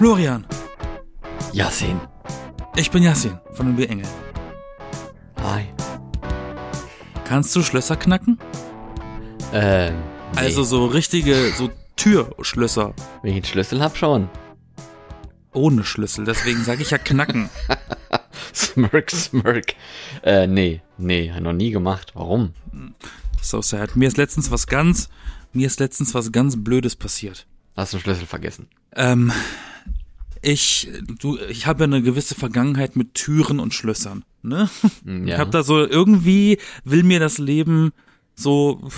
Florian, Yasin. ich bin Yassin von den B-Engel. Hi. Kannst du Schlösser knacken? Ähm, nee. Also so richtige, so Türschlösser wenn ich einen Schlüssel hab, schon. ohne Schlüssel. Deswegen sage ich ja knacken. Smirk, smirk. Äh, nee, nee, noch nie gemacht. Warum? So sad. Mir ist letztens was ganz, mir ist letztens was ganz Blödes passiert. Hast du einen Schlüssel vergessen? Ähm, ich, du, ich habe eine gewisse Vergangenheit mit Türen und Schlössern. Ne? Hm, Ich Ja. habe da so irgendwie will mir das Leben so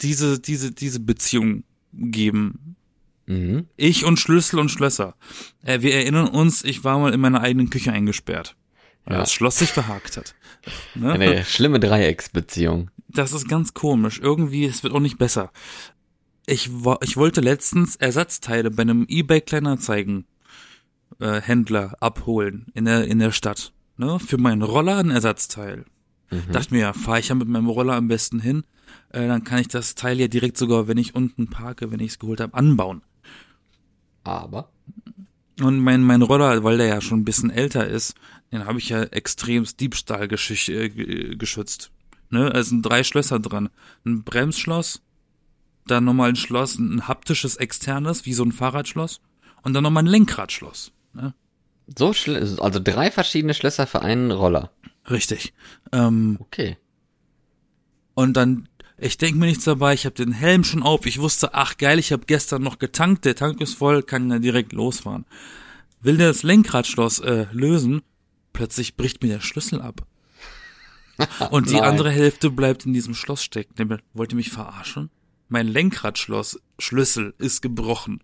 diese diese diese Beziehung geben. Mhm. Ich und Schlüssel und Schlösser. Äh, wir erinnern uns, ich war mal in meiner eigenen Küche eingesperrt, weil Ja. das Schloss sich verhakt hat. Ne? Eine schlimme Dreiecksbeziehung. Das ist ganz komisch. Irgendwie, es wird auch nicht besser. Ich, ich wollte letztens Ersatzteile bei einem eBay Kleinanzeigen äh, Händler abholen in der in der Stadt. Ne? Für meinen Roller ein Ersatzteil. Dachte mir, ja, fahre ich ja mit meinem Roller am besten hin. Äh, dann kann ich das Teil ja direkt sogar, wenn ich unten parke, wenn ich es geholt habe, anbauen. Aber. Und mein, mein Roller, weil der ja schon ein bisschen älter ist, den habe ich ja extremst Diebstahl geschüch, äh, ge- geschützt. Ne? Also sind drei Schlösser dran. Ein Bremsschloss, dann nochmal ein Schloss, ein haptisches externes, wie so ein Fahrradschloss, und dann nochmal ein Lenkradschloss. Ne? So schl also drei verschiedene Schlösser für einen Roller. Richtig. Ähm, Okay. und dann, ich denke mir nichts dabei, ich habe den Helm schon auf, ich wusste, ach geil, ich habe gestern noch getankt, der Tank ist voll, kann ja direkt losfahren. Will der das Lenkradschloss äh, lösen, plötzlich bricht mir der Schlüssel ab. Und die andere Hälfte bleibt in diesem Schloss stecken. Der wollte mich verarschen? Mein Lenkradschloss, Schlüssel ist gebrochen.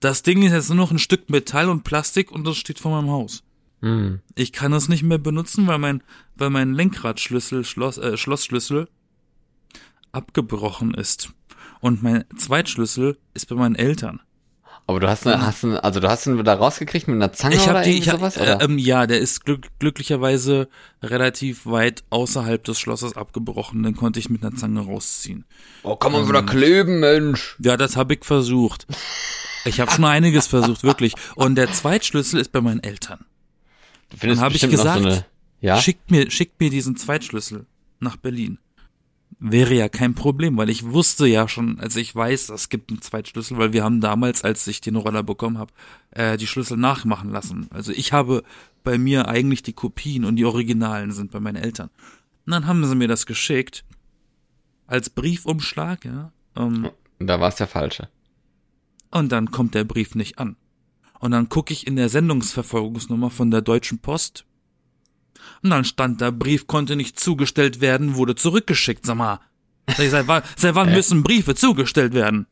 Das Ding ist jetzt nur noch ein Stück Metall und Plastik und das steht vor meinem Haus. Hm. Ich kann es nicht mehr benutzen, weil mein, weil mein Lenkradschlüssel, Schloss, äh, Schlossschlüssel abgebrochen ist. Und mein Zweitschlüssel ist bei meinen Eltern. Aber du hast, eine, hast eine, also du hast ihn da rausgekriegt mit einer Zange Ich oder habe die, ich hab, sowas? äh, Oder? ähm, ja, der ist glück, glücklicherweise relativ weit außerhalb des Schlosses abgebrochen. Den konnte ich mit einer Zange rausziehen. oh, kann man wieder kleben, Mensch. Ja, das habe ich versucht. Ich habe schon einiges versucht, wirklich. Und der Zweitschlüssel ist bei meinen Eltern. Du findest Dann hab ich gesagt, so eine, ja? Schickt mir, schickt mir diesen Zweitschlüssel nach Berlin. Wäre ja kein Problem, weil ich wusste ja schon, also ich weiß, es gibt einen Zweitschlüssel, weil wir haben damals, als ich den Roller bekommen habe, äh, die Schlüssel nachmachen lassen. Also ich habe bei mir eigentlich die Kopien und die Originalen sind bei meinen Eltern. Und dann haben sie mir das geschickt als Briefumschlag, ja. Ähm, Da war es der falsche. Und dann kommt der Brief nicht an. Und dann gucke ich in der Sendungsverfolgungsnummer von der Deutschen Post. Und dann stand da, Brief konnte nicht zugestellt werden, wurde zurückgeschickt. Sag mal, seit wann, seit wann müssen Briefe zugestellt werden?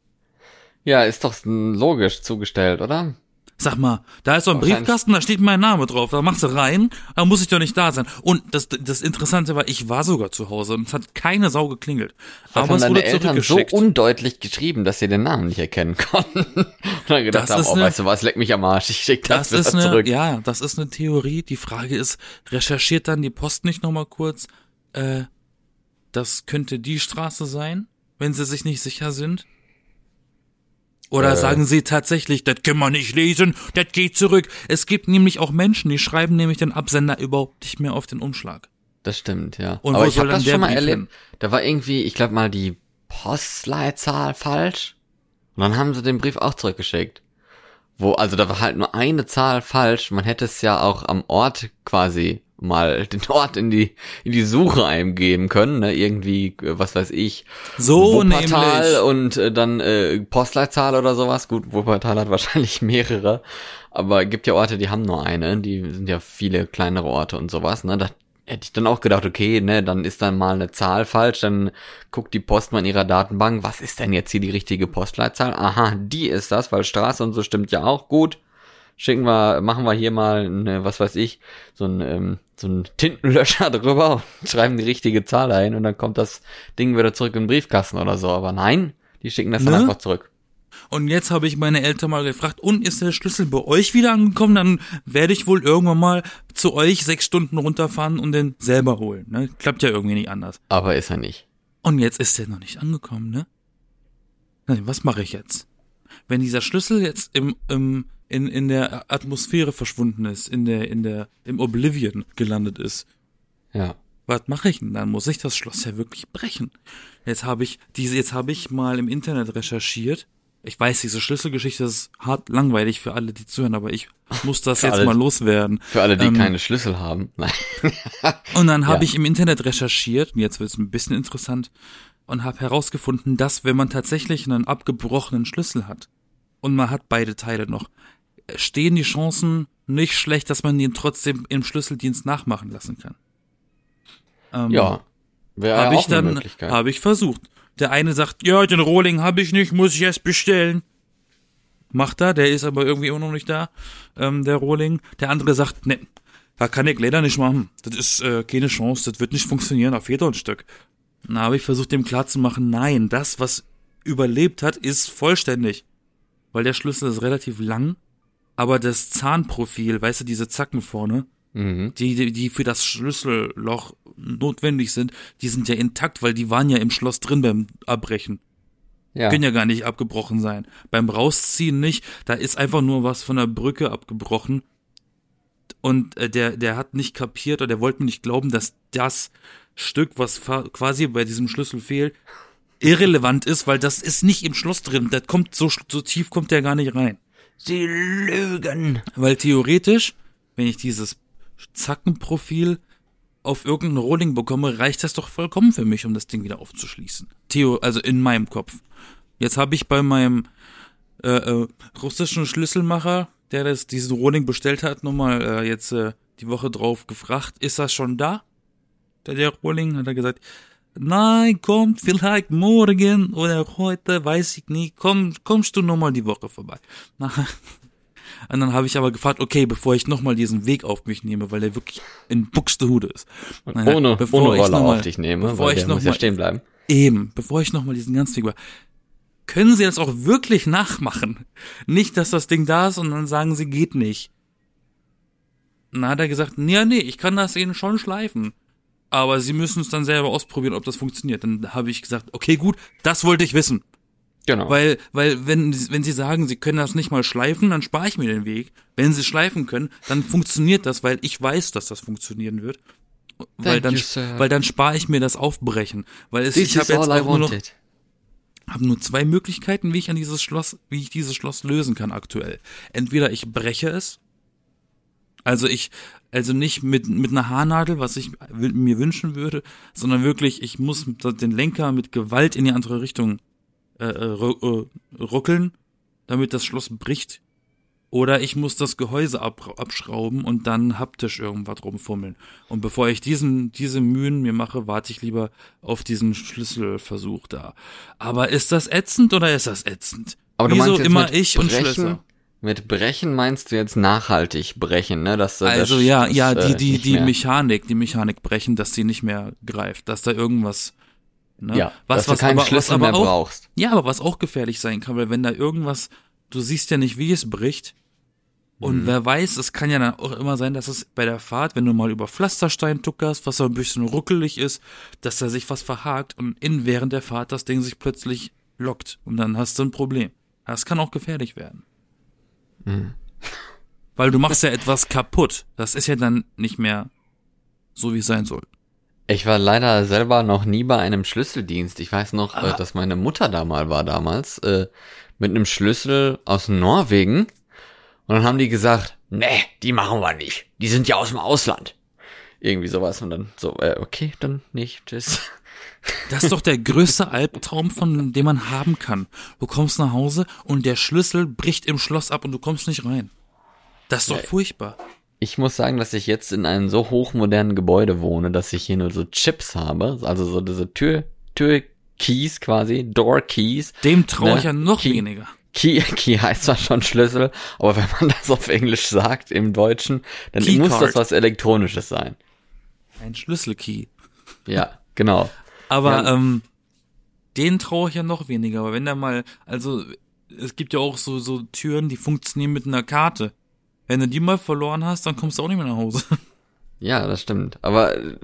Ja, ist doch logisch zugestellt, oder? Sag mal, da ist so ein Briefkasten, da steht mein Name drauf, da machst du rein, da muss ich doch nicht da sein. Und das, das Interessante war, ich war sogar zu Hause und es hat keine Sau geklingelt. Das Aber haben es wurde Eltern so undeutlich geschrieben, dass sie den Namen nicht erkennen konnten. Und dann gedacht Das haben, oh, eine- weißt du was, leck mich am Arsch, ich schick das, Das ist eine, zurück. ja, das ist eine Theorie. Die Frage ist, recherchiert dann die Post nicht nochmal kurz, äh, das könnte die Straße sein, wenn sie sich nicht sicher sind? Oder Äh. sagen sie tatsächlich, das können wir nicht lesen, das geht zurück. Es gibt nämlich auch Menschen, die schreiben nämlich den Absender überhaupt nicht mehr auf den Umschlag. Das stimmt, ja. Und Aber wo ich habe das schon mal erlebt. Da war irgendwie, ich glaube mal, die Postleitzahl falsch. Und dann haben sie den Brief auch zurückgeschickt. Wo, also da war halt nur eine Zahl falsch. Man hätte es ja auch am Ort quasi mal den Ort in die in die Suche eingeben können, ne? Irgendwie, äh, was weiß ich, So Wuppertal nämlich. und äh, dann äh, Postleitzahl oder sowas. Gut, Wuppertal hat wahrscheinlich mehrere, aber gibt ja Orte, die haben nur eine. Die sind ja viele kleinere Orte und sowas. Ne? Da hätte ich dann auch gedacht, okay, ne, dann ist dann mal eine Zahl falsch, dann guckt die Post mal in ihrer Datenbank, was ist denn jetzt hier die richtige Postleitzahl? Aha, die ist das, weil Straße und so stimmt ja auch gut. Schicken wir, machen wir hier mal, eine, was weiß ich, so ein, ähm, so ein Tintenlöscher drüber und schreiben die richtige Zahl ein und dann kommt das Ding wieder zurück in den Briefkasten oder so. Aber nein, die schicken das dann Ne? einfach zurück. Und jetzt habe ich meine Eltern mal gefragt, und ist der Schlüssel bei euch wieder angekommen? Dann werde ich wohl irgendwann mal zu euch sechs Stunden runterfahren und den selber holen. Ne? Klappt ja irgendwie nicht anders. Aber ist er nicht. Und jetzt ist der noch nicht angekommen, ne? Na, Was mache ich jetzt? wenn dieser Schlüssel jetzt im, im in, in der Atmosphäre verschwunden ist, in der, in der, im Oblivion gelandet ist. Ja. Was mache ich denn? Dann muss ich das Schloss ja wirklich brechen. Jetzt habe ich diese, jetzt habe ich mal im Internet recherchiert. Ich weiß, diese Schlüsselgeschichte ist hart langweilig für alle, die zuhören, aber ich muss das jetzt alle- mal loswerden. Für alle, die Ähm, keine Schlüssel haben. Nein. Und dann habe Ja. ich im Internet recherchiert, und jetzt wird es ein bisschen interessant, und habe herausgefunden, dass wenn man tatsächlich einen abgebrochenen Schlüssel hat und man hat beide Teile noch, stehen die Chancen nicht schlecht, dass man ihn trotzdem im Schlüsseldienst nachmachen lassen kann. Ähm, Ja. Wäre habe ja ich dann habe ich versucht. Der eine sagt, ja, den Rohling habe ich nicht, muss ich erst bestellen. Macht er, der ist aber irgendwie immer noch nicht da, ähm, der Rohling. Der andere sagt, ne, da kann ich leider nicht machen. Das ist äh, keine Chance, das wird nicht funktionieren, da fehlt doch ein Stück. Dann habe ich versucht, dem klarzumachen, nein, das, was überlebt hat, ist vollständig. Weil der Schlüssel ist relativ lang, aber das Zahnprofil, weißt du, diese Zacken vorne, Mhm. die, die, die für das Schlüsselloch notwendig sind, die sind ja intakt, weil die waren ja im Schloss drin beim Abbrechen. Ja. Können ja gar nicht abgebrochen sein. Beim Rausziehen nicht, da ist einfach nur was von der Brücke abgebrochen. Und äh, der, der hat nicht kapiert oder der wollte mir nicht glauben, dass das Stück, was quasi bei diesem Schlüssel fehlt, irrelevant ist, weil das ist nicht im Schloss drin. Das kommt so, so tief kommt der gar nicht rein. Sie lügen. Weil theoretisch, wenn ich dieses Zackenprofil auf irgendeinen Rohling bekomme, reicht das doch vollkommen für mich, um das Ding wieder aufzuschließen. Theo, also in meinem Kopf. Jetzt habe ich bei meinem äh, äh, russischen Schlüsselmacher, der das diesen Rohling bestellt hat, nochmal äh, jetzt äh, die Woche drauf gefragt, ist das schon da? Der, der Rohling hat er gesagt, nein, kommt vielleicht morgen oder heute, weiß ich nicht, komm, kommst du nochmal die Woche vorbei. Und dann habe ich aber gefragt, okay, bevor ich nochmal diesen Weg auf mich nehme, weil der wirklich in Buxtehude ist. Nein, Ohne, bevor ohne ich Roller noch mal- auf dich nehme, bevor weil ich der noch muss ja mal- stehen bleiben. Eben, bevor ich nochmal diesen ganzen Weg war. Können Sie das auch wirklich nachmachen? Nicht, dass das Ding da ist und dann sagen Sie, geht nicht. Na, hat er gesagt, ja, nee, ich kann das Ihnen schon schleifen. Aber Sie müssen es dann selber ausprobieren, ob das funktioniert. Dann habe ich gesagt, okay, gut, das wollte ich wissen. Genau. Weil, weil, wenn, wenn Sie sagen, Sie können das nicht mal schleifen, dann spare ich mir den Weg. Wenn Sie schleifen können, dann funktioniert das, weil ich weiß, dass das funktionieren wird. Weil Thank dann, you, weil dann spare ich mir das Aufbrechen. Weil es, This ich habe jetzt I auch nur noch, habe nur zwei Möglichkeiten, wie ich an dieses Schloss, wie ich dieses Schloss lösen kann aktuell. Entweder ich breche es, also ich, also nicht mit mit einer Haarnadel, was ich mir wünschen würde, sondern wirklich, ich muss den Lenker mit Gewalt in die andere Richtung äh, äh, äh, ruckeln, damit das Schloss bricht. Oder ich muss das Gehäuse ab, abschrauben und dann haptisch irgendwas rumfummeln. Und bevor ich diesen, diese Mühen mir mache, warte ich lieber auf diesen Schlüsselversuch da. Aber ist das ätzend oder ist das ätzend? Aber du Wieso meinst immer ich und brechen, Schlösser? Mit brechen meinst du jetzt nachhaltig brechen, ne? Dass, Also das, ja, das, ja, äh, die, die, die mehr- Mechanik, die Mechanik brechen, dass die nicht mehr greift, dass da irgendwas, ne? Ja, was, dass was du keinen aber, was Schlüssel aber mehr auch, brauchst. Ja, aber was auch gefährlich sein kann, weil wenn da irgendwas, du siehst ja nicht, wie es bricht. Und Mhm. wer weiß, es kann ja dann auch immer sein, dass es bei der Fahrt, wenn du mal über Pflasterstein tuckerst, was so ein bisschen ruckelig ist, dass da sich was verhakt und in während der Fahrt das Ding sich plötzlich lockt und dann hast du ein Problem. Das kann auch gefährlich werden. Mhm. Weil du machst ja etwas kaputt. Das ist ja dann nicht mehr so, wie es sein soll. Ich war leider selber noch nie bei einem Schlüsseldienst. Ich weiß noch, Ah. äh, dass meine Mutter da mal war damals, äh, mit einem Schlüssel aus Norwegen. Und dann haben die gesagt, nee, die machen wir nicht. Die sind ja aus dem Ausland. Irgendwie sowas. Und dann so, äh, okay, dann nicht. Tschüss. Das ist doch der größte Albtraum, von dem man haben kann. Du kommst nach Hause und der Schlüssel bricht im Schloss ab und du kommst nicht rein. Das ist doch furchtbar. Ich muss sagen, dass ich jetzt in einem so hochmodernen Gebäude wohne, dass ich hier nur so Chips habe. Also so diese Tür, Tür-Keys quasi, Door-Keys. Dem traue Ne? ich ja noch Key- weniger. Key, Key heißt zwar schon Schlüssel, aber wenn man das auf Englisch sagt, im Deutschen, dann Keycard. muss das was Elektronisches sein. Ein Schlüsselkey. Ja, genau. Aber Ja. ähm, den traue ich ja noch weniger. Aber wenn da mal, also es gibt ja auch so, so Türen, die funktionieren mit einer Karte. Wenn du die mal verloren hast, dann kommst du auch nicht mehr nach Hause. Ja, das stimmt. Aber äh,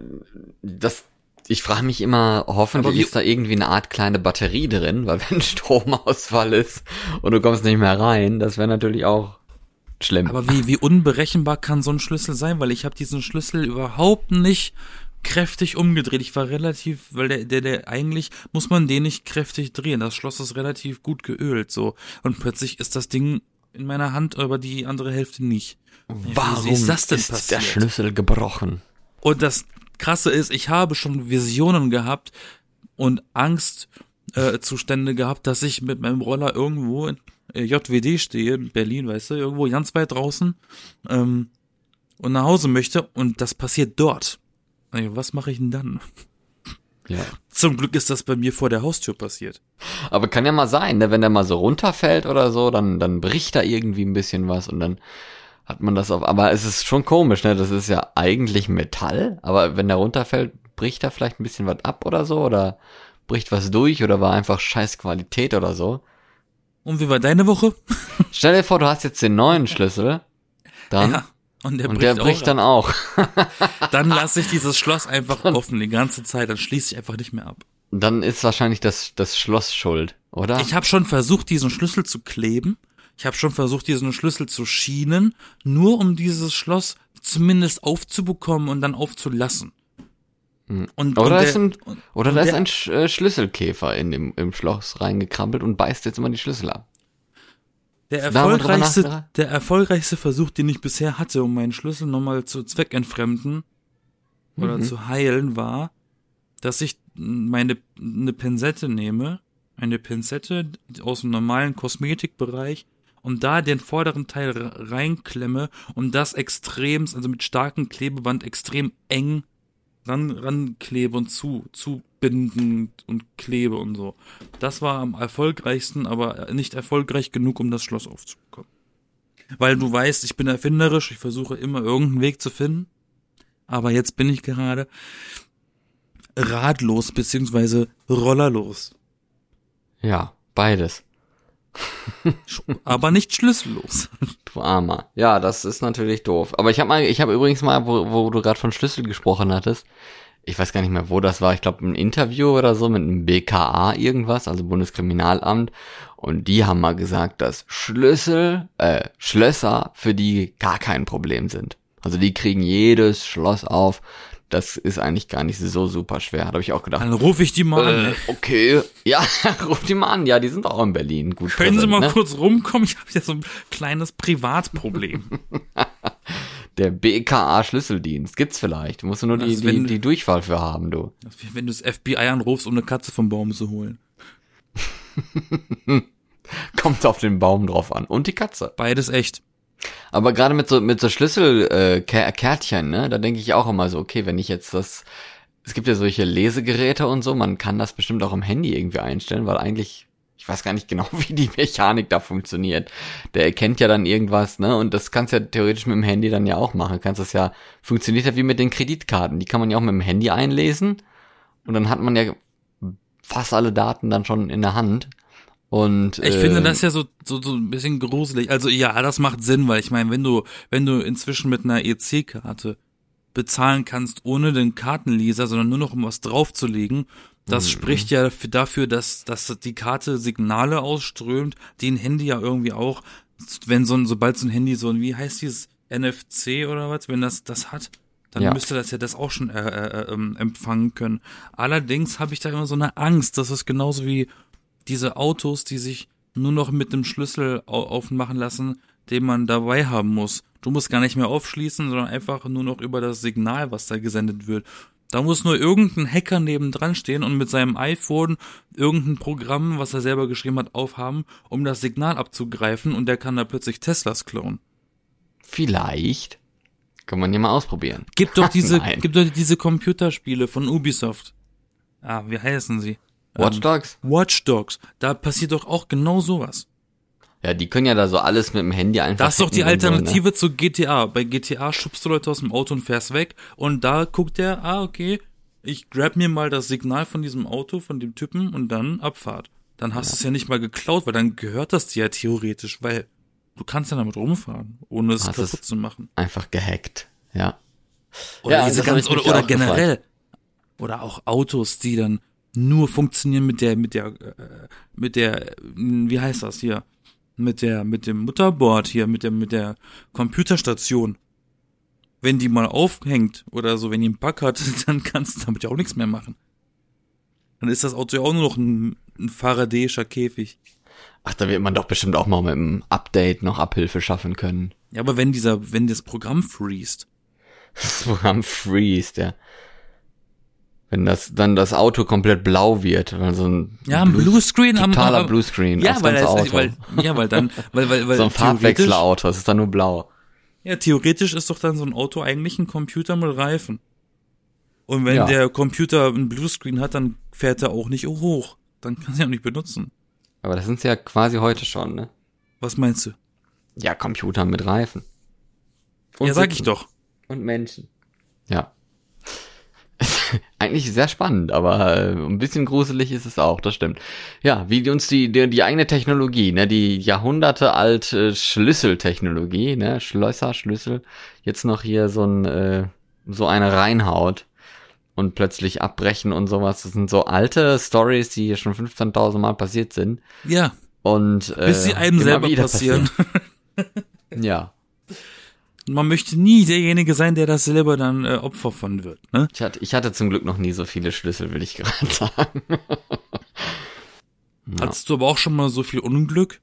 das ich frage mich immer, hoffentlich wie- ist da irgendwie eine Art kleine Batterie drin, weil wenn Stromausfall ist und du kommst nicht mehr rein, das wäre natürlich auch schlimm. Aber wie, wie unberechenbar kann so ein Schlüssel sein? Weil ich habe diesen Schlüssel überhaupt nicht kräftig umgedreht. Ich war relativ, weil der, der, der eigentlich muss man den nicht kräftig drehen. Das Schloss ist relativ gut geölt so. Und plötzlich ist das Ding in meiner Hand, aber die andere Hälfte nicht. Warum wie ist das denn ist passiert? der Schlüssel gebrochen? Und das Krasse ist, ich habe schon Visionen gehabt und Angstzustände äh, gehabt, dass ich mit meinem Roller irgendwo in äh, JWD stehe, in Berlin, weißt du, irgendwo ganz weit draußen ähm, und nach Hause möchte und das passiert dort. Was mache ich denn dann? Ja. Zum Glück ist das bei mir vor der Haustür passiert. Aber kann ja mal sein, ne? wenn der mal so runterfällt oder so, dann, dann bricht da irgendwie ein bisschen was und dann hat man das auf. Aber es ist schon komisch, ne? Das ist ja eigentlich Metall, aber wenn der runterfällt, bricht da vielleicht ein bisschen was ab oder so oder bricht was durch oder war einfach scheiß Qualität oder so. Und wie war deine Woche? Stell dir vor, du hast jetzt den neuen Schlüssel, dann Ja. Und der und bricht, der bricht auch dann auch. Dann lasse ich dieses Schloss einfach offen die ganze Zeit, dann schließe ich einfach nicht mehr ab. Dann ist wahrscheinlich das, das Schloss schuld, oder? Ich habe schon versucht, diesen Schlüssel zu kleben. Ich habe schon versucht, diesen Schlüssel zu schienen, nur um dieses Schloss zumindest aufzubekommen und dann aufzulassen. Und, Oder und ist ein, und- oder und da ist ein Sch Schlüsselkäfer in dem, im Schloss reingekrabbelt und beißt jetzt immer die Schlüssel ab. Der erfolgreichste, der erfolgreichste Versuch, den ich bisher hatte, um meinen Schlüssel nochmal zu zweckentfremden oder Mhm. zu heilen, war, dass ich meine eine Pinzette nehme, eine Pinzette aus dem normalen Kosmetikbereich und da den vorderen Teil re- reinklemme und das extrem, also mit starkem Klebeband extrem eng ran, ranklebe und zu, zubinden und klebe und so. Das war am erfolgreichsten, aber nicht erfolgreich genug, um das Schloss aufzubekommen. Weil du weißt, ich bin erfinderisch, ich versuche immer irgendeinen Weg zu finden. Aber jetzt bin ich gerade radlos beziehungsweise rollerlos. Ja, beides. Aber nicht schlüssellos. Du Armer. Ja, das ist natürlich doof. Aber ich habe mal, ich habe übrigens mal, wo, wo du gerade von Schlüssel gesprochen hattest, ich weiß gar nicht mehr, wo das war, ich glaube ein Interview oder so mit einem BKA irgendwas, also Bundeskriminalamt. Und die haben mal gesagt, dass Schlüssel, äh, Schlösser für die gar kein Problem sind. Also die kriegen jedes Schloss auf. Das ist eigentlich gar nicht so super schwer. Habe ich auch gedacht. Dann rufe ich die mal an. Äh, ne? okay, ja, ruf die mal an. Ja, die sind auch in Berlin. Gut Können Sie präsent, mal ne? kurz rumkommen? Ich habe ja so ein kleines Privatproblem. Der BKA Schlüsseldienst gibt's vielleicht. Du musst nur die, die, die Durchwahl für haben, du. Wenn du das FBI anrufst, um eine Katze vom Baum zu holen. Kommt auf den Baum drauf an. Und die Katze. Beides echt. Aber gerade mit so, mit so Schlüssel, äh, ne, da denke ich auch immer so, okay, wenn ich jetzt das, es gibt ja solche Lesegeräte und so, man kann das bestimmt auch im Handy irgendwie einstellen, weil eigentlich, ich weiß gar nicht genau, wie die Mechanik da funktioniert. Der erkennt ja dann irgendwas, ne, und das kannst ja theoretisch mit dem Handy dann ja auch machen. Kannst das ja, funktioniert ja wie mit den Kreditkarten. Die kann man ja auch mit dem Handy einlesen und dann hat man ja fast alle Daten dann schon in der Hand. Und Ich äh, finde das ja so, so, so ein bisschen gruselig. Also ja, das macht Sinn, weil ich meine, wenn du, wenn du inzwischen mit einer EC-Karte bezahlen kannst, ohne den Kartenleser, sondern nur noch um was draufzulegen, das Mhm. spricht ja dafür- dass, dass die Karte Signale ausströmt, die ein Handy ja irgendwie auch, wenn so ein, sobald so ein Handy so ein, wie heißt dieses NFC oder was, wenn das das hat, dann Ja. müsste das ja das auch schon äh, äh, ähm, empfangen können. Allerdings habe ich da immer so eine Angst, dass es genauso wie diese Autos, die sich nur noch mit dem Schlüssel au aufmachen lassen, den man dabei haben muss. Du musst gar nicht mehr aufschließen, sondern einfach nur noch über das Signal, was da gesendet wird. Da muss nur irgendein Hacker nebendran stehen und mit seinem iPhone irgendein Programm, was er selber geschrieben hat, aufhaben, um das Signal abzugreifen und der kann da plötzlich Teslas klauen. Vielleicht kann man ja mal ausprobieren. Gibt doch diese, gibt doch diese Computerspiele von Ubisoft. Ah, wie heißen sie? Watch Ähm, Dogs? Watch Dogs. Da passiert doch auch genau sowas. Ja, die können ja da so alles mit dem Handy einfach. Das ist doch die hacken und so, ne? Alternative zu GTA. Bei GTA schubst du Leute aus dem Auto und fährst weg und da guckt der, ah, okay, ich grab mir mal das Signal von diesem Auto, von dem Typen und dann Abfahrt. Dann hast du es ja nicht mal geklaut, weil dann gehört das dir ja theoretisch, weil du kannst ja damit rumfahren, ohne es Hast kaputt es- zu machen. Einfach gehackt. Ja. Oder Ja, diese ganz, oder, oder generell. Oder auch Autos, die dann nur funktionieren mit der, mit der, äh, mit der, wie heißt das hier? Mit der, mit dem Mutterboard hier, mit der, mit der Computerstation. Wenn die mal aufhängt oder so, wenn die einen Bug hat, dann kannst du damit ja auch nichts mehr machen. Dann ist das Auto ja auch nur noch ein, ein Faradayischer Käfig. Ach, da wird man doch bestimmt auch mal mit einem Update noch Abhilfe schaffen können. Ja, aber wenn dieser, wenn das Programm freest. Das Programm freest, ja. Wenn das dann das Auto komplett blau wird, also ein Ja, ein Bluescreen am totaler Bluescreen Ja, weil, das, Auto. weil ja, weil dann weil weil weil so ein Farbwechselauto, es ist dann nur blau. Ja, theoretisch ist doch dann so ein Auto eigentlich ein Computer mit Reifen. Und wenn Ja. der Computer einen Bluescreen hat, dann fährt er auch nicht hoch. Dann kann er auch nicht benutzen. Aber das sind's ja quasi heute schon, ne? Was meinst du? Ja, Computer mit Reifen. Und ja, sag ich Sitzen. doch. Und Menschen. Ja. Eigentlich sehr spannend, aber äh, ein bisschen gruselig ist es auch, das stimmt. Ja, wie uns die, die, die eigene Technologie, ne, die Jahrhunderte alte Schlüsseltechnologie, ne, Schlösser, Schlüssel, jetzt noch hier so ein, äh, so eine reinhaut und plötzlich abbrechen und sowas. Das sind so alte Stories, die schon 15.000 Mal passiert sind Ja, und äh, bis sie einem immer selber passieren. passieren. Ja. Man möchte nie derjenige sein, der das selber dann äh, Opfer von wird. Ne? Ich hatte, ich hatte zum Glück noch nie so viele Schlüssel, will ich gerade sagen. Ja. Hattest du aber auch schon mal so viel Unglück?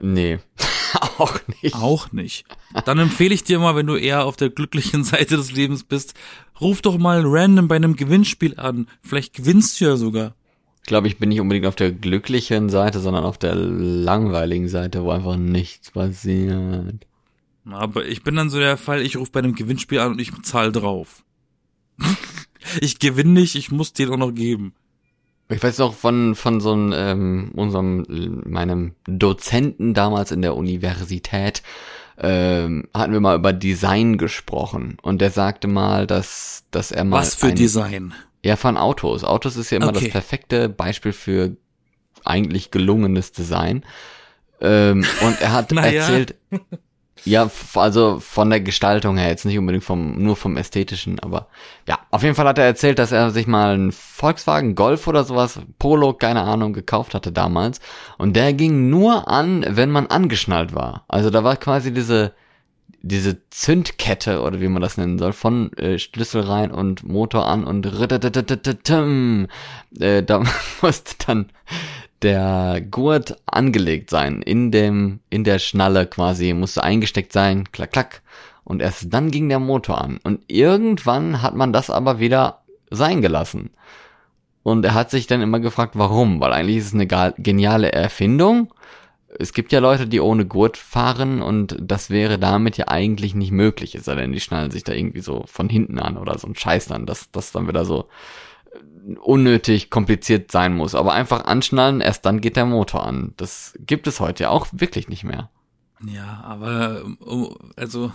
Nee, auch nicht. Auch nicht. Dann empfehle ich dir mal, wenn du eher auf der glücklichen Seite des Lebens bist, ruf doch mal random bei einem Gewinnspiel an. Vielleicht gewinnst du ja sogar. Ich glaube, ich bin nicht unbedingt auf der glücklichen Seite, sondern auf der langweiligen Seite, wo einfach nichts passiert. Aber ich bin dann so der Fall, ich rufe bei einem Gewinnspiel an und ich zahle drauf. ich gewinne nicht, ich muss dir auch noch geben. Ich weiß noch von, von so einem, ähm, unserem, meinem Dozenten damals in der Universität, ähm, hatten wir mal über Design gesprochen. Und der sagte mal, dass, dass er mal. Was für ein, Design. Ja, von Autos. Autos ist ja immer Okay. das perfekte Beispiel für eigentlich gelungenes Design. Ähm, und er hat Naja. erzählt, ja, also von der Gestaltung her, jetzt nicht unbedingt vom, nur vom Ästhetischen, aber ja, auf jeden Fall hat er erzählt, dass er sich mal einen Volkswagen Golf oder sowas, Polo, keine Ahnung, gekauft hatte damals. Und der ging nur an, wenn man angeschnallt war. Also da war quasi diese, diese Zündkette oder wie man das nennen soll, von äh, Schlüssel rein und Motor an und äh, da musste dann der Gurt angelegt sein, in dem, in der Schnalle quasi, musste eingesteckt sein, klack, klack. Und erst dann ging der Motor an. Und irgendwann hat man das aber wieder sein gelassen. Und er hat sich dann immer gefragt, warum, weil eigentlich ist es eine geniale Erfindung. Es gibt ja Leute, die ohne Gurt fahren und das wäre damit ja eigentlich nicht möglich, es sei denn, die schnallen sich da irgendwie so von hinten an oder so ein Scheiß dann, dass das dann wieder so unnötig kompliziert sein muss. Aber einfach anschnallen, erst dann geht der Motor an. Das gibt es heute ja auch wirklich nicht mehr. Ja, aber also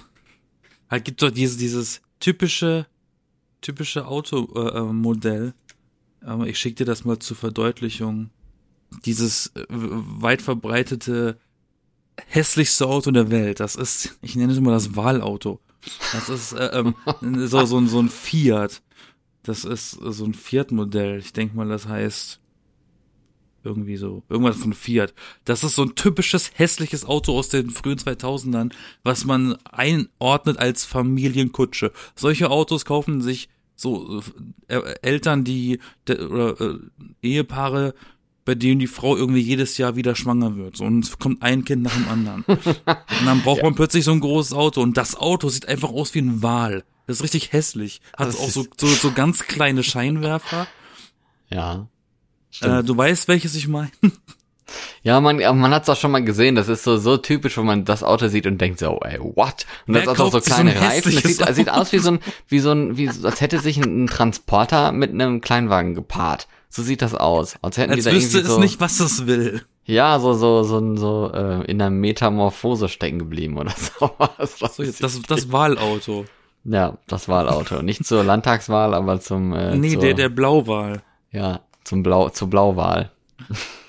halt gibt doch dieses dieses typische typische Automodell. Äh, ich schicke dir das mal zur Verdeutlichung. Dieses äh, weit verbreitete hässlichste Auto der Welt. Das ist, ich nenne es immer das Wahlauto. Das ist äh, ähm, so so so ein Fiat. Das ist so ein Fiat-Modell. Ich denke mal, das heißt irgendwie so, irgendwas von Fiat. Das ist so ein typisches hässliches Auto aus den frühen 2000ern, was man einordnet als Familienkutsche. Solche Autos kaufen sich so äh, Eltern, die de, oder äh, Ehepaare, bei denen die Frau irgendwie jedes Jahr wieder schwanger wird. So, und es kommt ein Kind nach dem anderen. und dann braucht man plötzlich so ein großes Auto. Und das Auto sieht einfach aus wie ein Wal. Das ist richtig hässlich. Hat Das auch so, ist- so, so ganz kleine Scheinwerfer. Ja. Äh, du weißt, welches ich meine? Ja, man, man hat es auch schon mal gesehen. Das ist so, so typisch, wenn man das Auto sieht und denkt so, ey, what? Und Wer das hat auch so sich so kleine Reifen. Das sieht, das sieht aus wie so ein, wie so ein, wie, als hätte sich ein, ein Transporter mit einem Kleinwagen gepaart. So sieht das aus. Als hätten Als die da wüsste irgendwie es so, nicht, was es will. ja, so, so, so, so, äh, in der Metamorphose stecken geblieben oder sowas. Das So, ist- das, das Wahlauto. Ja, das Wahlauto. Nicht zur Landtagswahl, aber zum, äh, Nee, zur, der, der Blauwahl. ja, zum Blau, zur Blauwahl.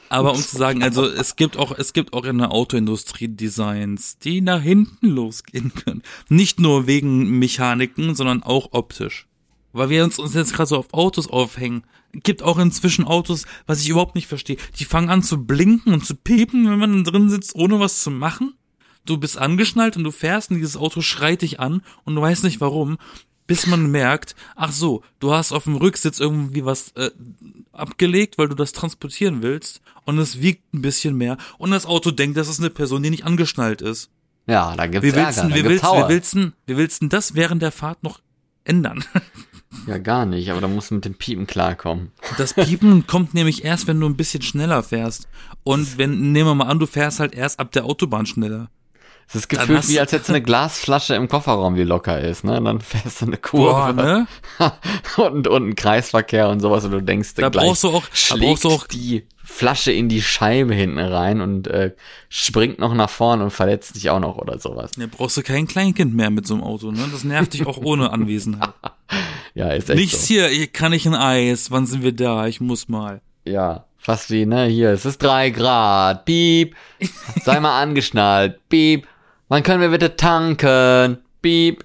Aber um zu sagen, also es gibt auch, es gibt auch in der Autoindustrie Designs, die nach hinten losgehen können. Nicht nur wegen Mechaniken, sondern auch optisch. weil wir uns, uns jetzt gerade so auf Autos aufhängen. Gibt auch inzwischen Autos, was ich überhaupt nicht verstehe. Die fangen an zu blinken und zu piepen, wenn man drin sitzt, ohne was zu machen. Du bist angeschnallt und du fährst und dieses Auto schreit dich an und du weißt nicht warum, bis man merkt, ach so, du hast auf dem Rücksitz irgendwie was äh, abgelegt, weil du das transportieren willst und es wiegt ein bisschen mehr und das Auto denkt, das ist eine Person, die nicht angeschnallt ist. Ja, da gibt's Wie willst, Ärger, gibt's willst, wie, willst, wie willst denn das während der Fahrt noch ändern? Ja, gar nicht, aber da musst du mit dem Piepen klarkommen. Das Piepen kommt nämlich erst, wenn du ein bisschen schneller fährst. Und wenn, nehmen wir mal an, du fährst halt erst ab der Autobahn schneller. Es ist gefühlt wie, als hättest du eine Glasflasche im Kofferraum, die locker ist, ne? Und dann fährst du eine Kurve Boah, ne? und, und ein Kreisverkehr und sowas und du denkst, Da gleich brauchst du auch, da schlägt brauchst du auch, die Flasche in die Scheibe hinten rein und äh, springt noch nach vorn und verletzt dich auch noch oder sowas. ne, brauchst du kein Kleinkind mehr mit so einem Auto, ne? Das nervt dich auch ohne Anwesenheit. Ja, ist echt Nichts so. hier, hier kann ich ein Eis, wann sind wir da? Ich muss mal. Ja, fast wie, ne, hier, es ist drei Grad, piep, sei mal angeschnallt, piep, wann können wir bitte tanken, piep.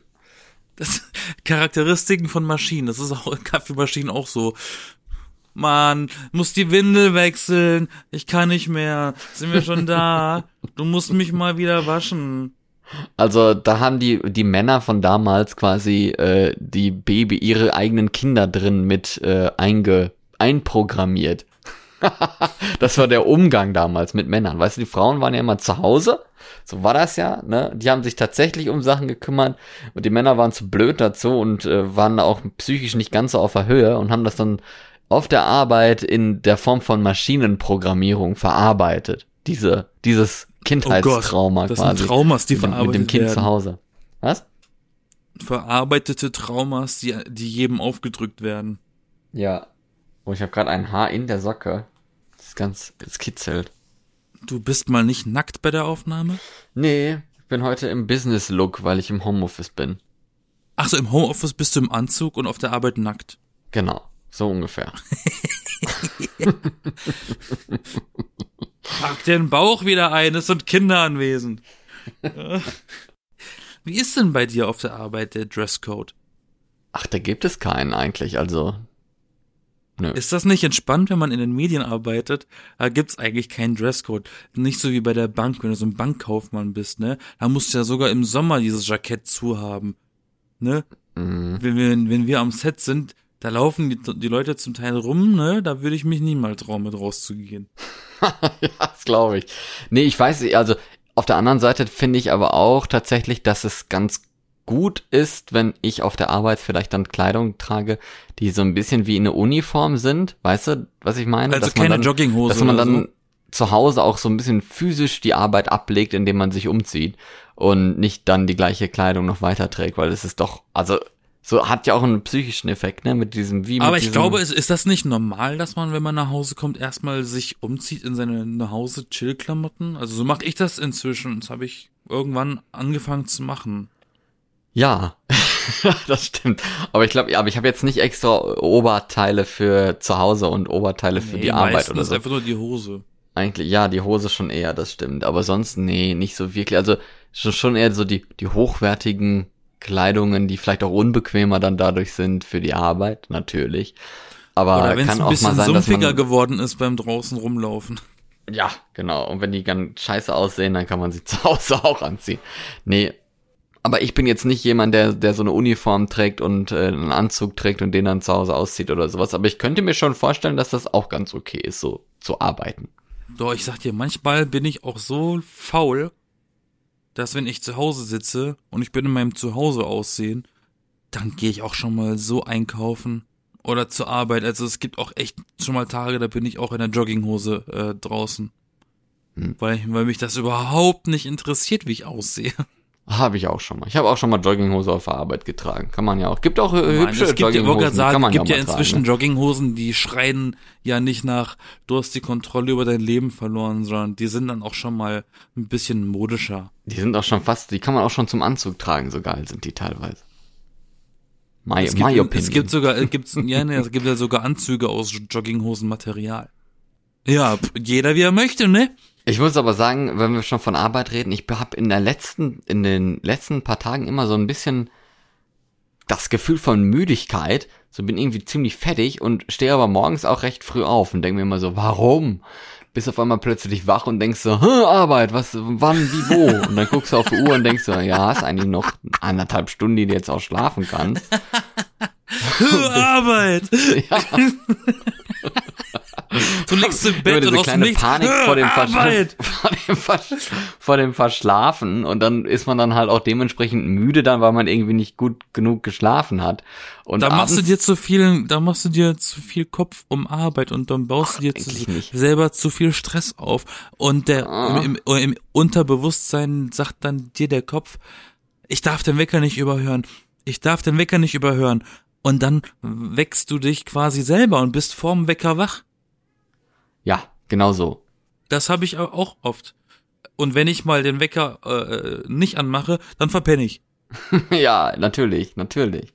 Das Charakteristiken von Maschinen, das ist auch in Kaffeemaschinen auch so. Mann, muss die Windel wechseln. Ich kann nicht mehr. Sind wir schon da? Du musst mich mal wieder waschen. Also da haben die, die Männer von damals quasi äh, die Baby, ihre eigenen Kinder drin mit äh, einge, einprogrammiert. das war der Umgang damals mit Männern. Weißt du, die Frauen waren ja immer zu Hause. So war das ja, ne? Die haben sich tatsächlich um Sachen gekümmert und die Männer waren zu blöd dazu und äh, waren auch psychisch nicht ganz so auf der Höhe und haben das dann auf der Arbeit in der Form von Maschinenprogrammierung verarbeitet. Diese, dieses Kindheitstrauma das quasi. sind Traumas, die mit, verarbeitet mit dem Kind werden. zu Hause. Was? Verarbeitete Traumas, die, die jedem aufgedrückt werden. Ja. Oh, ich habe gerade ein Haar in der Socke. Ist ganz, es kitzelt. Du bist mal nicht nackt bei der Aufnahme? Nee, ich bin heute im Business-Look, weil ich im Homeoffice bin. Ach so, im Homeoffice bist du im Anzug und auf der Arbeit nackt. Genau, so ungefähr. Pack den Bauch wieder ein, es sind Kinder anwesend. Wie ist denn bei dir auf der Arbeit der Dresscode? Ach, da gibt es keinen eigentlich, also. Nö. Ist das nicht entspannt, wenn man in den Medien arbeitet? Da gibt's eigentlich keinen Dresscode. Nicht so wie bei der Bank, wenn du so ein Bankkaufmann bist, ne? Da musst du ja sogar im Sommer dieses Jackett zuhaben. Ne? Mhm. Wenn wir, wenn wir am Set sind, da laufen die, die Leute zum Teil rum, ne? Da würde ich mich niemals trauen, mit rauszugehen. ja, das glaube ich. Nee, ich weiß also auf der anderen Seite finde ich aber auch tatsächlich, dass es ganz gut ist, wenn ich auf der Arbeit vielleicht dann Kleidung trage, die so ein bisschen wie eine Uniform sind. Weißt du, was ich meine? Also Dass man keine dann, Jogginghose Dass man dann so. zu Hause auch so ein bisschen physisch die Arbeit ablegt, indem man sich umzieht und nicht dann die gleiche Kleidung noch weiterträgt, weil es ist doch, also so hat ja auch einen psychischen Effekt, ne, mit diesem wie Aber mit ich diesem, glaube, ist, ist das nicht normal, dass man, wenn man nach Hause kommt, erstmal sich umzieht in seine nach Hause Chill-Klamotten? Also so mache ich das inzwischen. Das habe ich irgendwann angefangen zu machen. Ja, das stimmt. Aber ich glaube, ja, aber ich habe jetzt nicht extra Oberteile für zu Hause und Oberteile für die Arbeit oder so. einfach nur die Hose. Eigentlich, ja, die Hose schon eher, das stimmt. Aber sonst, nee, nicht so wirklich. Also schon, schon eher so die, die hochwertigen Kleidungen, die vielleicht auch unbequemer dann dadurch sind für die Arbeit, natürlich. Aber Oder kann ein auch mal bisschen sein, dass sumpfiger man, geworden ist beim draußen rumlaufen. Ja, genau. Und wenn die ganz scheiße aussehen, dann kann man sie zu Hause auch anziehen. Nee. Aber ich bin jetzt nicht jemand, der, der so eine Uniform trägt und äh, einen Anzug trägt und den dann zu Hause auszieht oder sowas. Aber ich könnte mir schon vorstellen, dass das auch ganz okay ist, so zu arbeiten. Doch, ich sag dir, manchmal bin ich auch so faul, dass wenn ich zu Hause sitze und ich bin in meinem Zuhause aussehen, dann gehe ich auch schon mal so einkaufen oder zur Arbeit. Also es gibt auch echt schon mal Tage, da bin ich auch in der Jogginghose äh, draußen. Hm. Weil, weil mich das überhaupt nicht interessiert, wie ich aussehe. Habe ich auch schon mal. Ich habe auch schon mal Jogginghose auf der Arbeit getragen. Kann man ja auch. Gibt auch äh, Nein, hübsche es gibt ja, Jogginghosen, die sagen, kann man gibt ja mal inzwischen tragen, ne? Jogginghosen, die schreien ja nicht nach, du hast die Kontrolle über dein Leben verloren, sondern die sind dann auch schon mal ein bisschen modischer. Die sind auch schon fast, die kann man auch schon zum Anzug tragen, so geil sind die teilweise. My, Es my gibt, opinion. es gibt sogar, es gibt, ja, ne, es gibt ja sogar Anzüge aus Jogginghosenmaterial. Ja, jeder wie er möchte, ne? Ich muss aber sagen, wenn wir schon von Arbeit reden, ich habe in der letzten, in den letzten paar Tagen immer so ein bisschen das Gefühl von Müdigkeit, so bin irgendwie ziemlich fettig und stehe aber morgens auch recht früh auf und denke mir immer so, warum? Bist auf einmal plötzlich wach und denkst so, Arbeit, was, wann, wie, wo? Und dann guckst du auf die Uhr und denkst so, ja, hast eigentlich noch anderthalb Stunden, die du jetzt auch schlafen kannst. Arbeit! Ja. Du liegst im Bett und aus kleine Nichts, Panik vor dem, Arbeit! Vor, dem vor dem Verschlafen und dann ist man dann halt auch dementsprechend müde dann, weil man irgendwie nicht gut genug geschlafen hat. Und Da machst du dir zu viel, da machst du dir zu viel Kopf um Arbeit und dann baust du dir zu, selber zu viel Stress auf. Und der Ah. im, im, im Unterbewusstsein sagt dann dir der Kopf, ich darf den Wecker nicht überhören. Ich darf den Wecker nicht überhören. Und dann wächst du dich quasi selber und bist vorm Wecker wach. Ja, genau so. Das habe ich au- auch oft. Und wenn ich mal den Wecker äh, nicht anmache, dann verpenne ich. ja, natürlich, natürlich.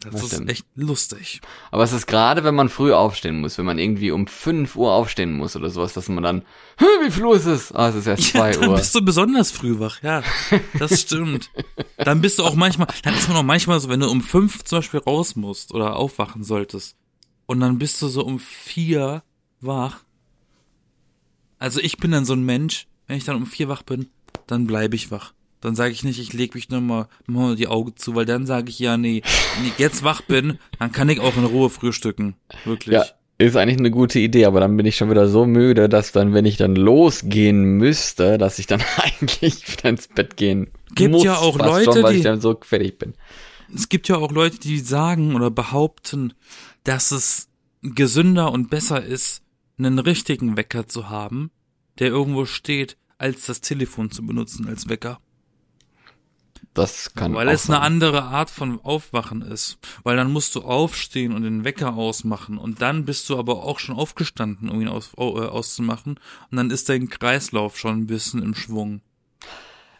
Das, Das ist stimmt. echt lustig. Aber es ist gerade, wenn man früh aufstehen muss, wenn man irgendwie um 5 Uhr aufstehen muss oder sowas, dass man dann, "Hä, wie viel Uhr ist es? Ah, es ist erst 2 Ja, dann Uhr. bist du besonders früh wach, ja. Das stimmt. Dann bist du auch manchmal, dann ist man auch manchmal so, wenn du um fünf zum Beispiel raus musst oder aufwachen solltest und dann bist du so um vier wach. Also ich bin dann so ein Mensch, wenn ich dann um vier wach bin, dann bleibe ich wach. Dann sage ich nicht, ich lege mich nur mal, mal die Augen zu, weil dann sage ich ja, nee, wenn ich jetzt wach bin, dann kann ich auch in Ruhe frühstücken. Wirklich. Ja, ist eigentlich eine gute Idee, aber dann bin ich schon wieder so müde, dass dann, wenn ich dann losgehen müsste, dass ich dann eigentlich wieder ins Bett gehen Gibt muss. ja auch Leute, schon, weil die- ich dann so fertig bin. es gibt ja auch Leute, die sagen oder behaupten, dass es gesünder und besser ist, einen richtigen Wecker zu haben, der irgendwo steht, als das Telefon zu benutzen als Wecker. Das kann Weil es eine sein. andere Art von Aufwachen ist. Weil dann musst du aufstehen und den Wecker ausmachen und dann bist du aber auch schon aufgestanden, um ihn aus, au- äh, auszumachen und dann ist dein Kreislauf schon ein bisschen im Schwung.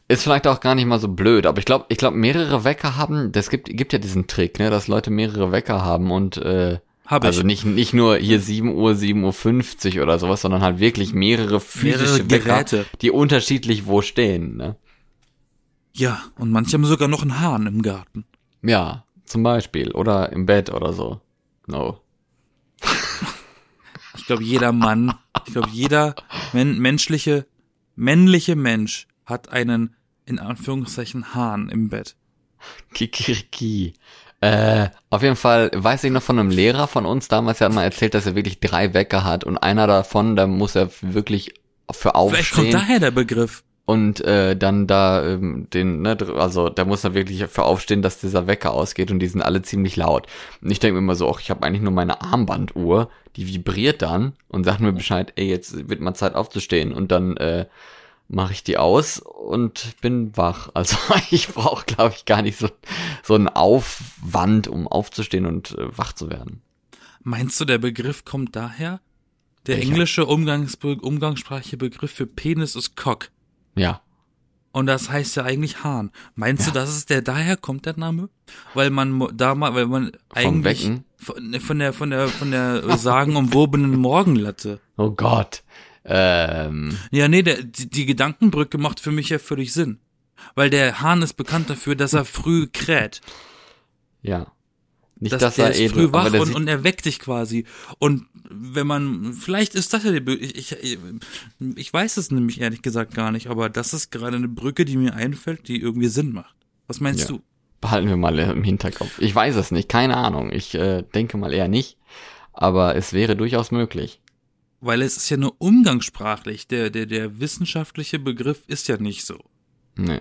Ist vielleicht auch gar nicht mal so blöd, aber ich glaube, ich glaube, mehrere Wecker haben, das gibt, gibt ja diesen Trick, ne, dass Leute mehrere Wecker haben und äh, Hab ich. also nicht, nicht nur hier 7 Uhr, 7 Uhr 50 oder sowas, sondern halt wirklich mehrere physische Mehrere Wecker, Geräte. die unterschiedlich wo stehen, ne? Ja, und manche haben sogar noch einen Hahn im Garten. Ja, zum Beispiel. Oder im Bett oder so. No. Ich glaube, jeder Mann, ich glaube, jeder men menschliche, männliche Mensch hat einen, in Anführungszeichen, Hahn im Bett. Kikiriki. Äh, auf jeden Fall weiß ich noch von einem Lehrer von uns damals, der hat mal erzählt, dass er wirklich drei Wecker hat und einer davon, da muss er wirklich für Vielleicht kommt aufstehen daher der Begriff. und äh, dann da ähm, den, ne, also da muss er wirklich für aufstehen, dass dieser Wecker ausgeht und die sind alle ziemlich laut. Und ich denke mir immer so, ach, ich habe eigentlich nur meine Armbanduhr, die vibriert dann und sagt mir Bescheid, ey, jetzt wird mal Zeit aufzustehen und dann äh, mache ich die aus und bin wach. Also ich brauche, glaube ich, gar nicht so so einen Aufwand, um aufzustehen und äh, wach zu werden. Meinst du, der Begriff kommt daher? Der Welcher? englische Umgangsbe umgangssprachliche Begriff für Penis ist Cock. Ja. Und das heißt ja eigentlich Hahn. Meinst Ja. du, dass es der daher kommt, der Name? Weil man da mal, weil man eigentlich von, von der von der von der sagenumwobenen Morgenlatte. Oh Gott. Ähm, Ja, nee, der, die, die Gedankenbrücke macht für mich ja völlig Sinn. Weil der Hahn ist bekannt dafür, dass er früh kräht. ja. Nicht, Dass, dass der er ist edel, früh aber wach und, und er weckt dich quasi. Und wenn man, vielleicht ist das ja die, ich, ich, ich weiß es nämlich ehrlich gesagt gar nicht, aber das ist gerade eine Brücke, die mir einfällt, die irgendwie Sinn macht. Was meinst Ja. du? behalten wir mal im Hinterkopf. Ich weiß es nicht, keine Ahnung. Ich äh, denke mal eher nicht, aber es wäre durchaus möglich. Weil es ist ja nur umgangssprachlich. Der, der, der wissenschaftliche Begriff ist ja nicht so. Nee.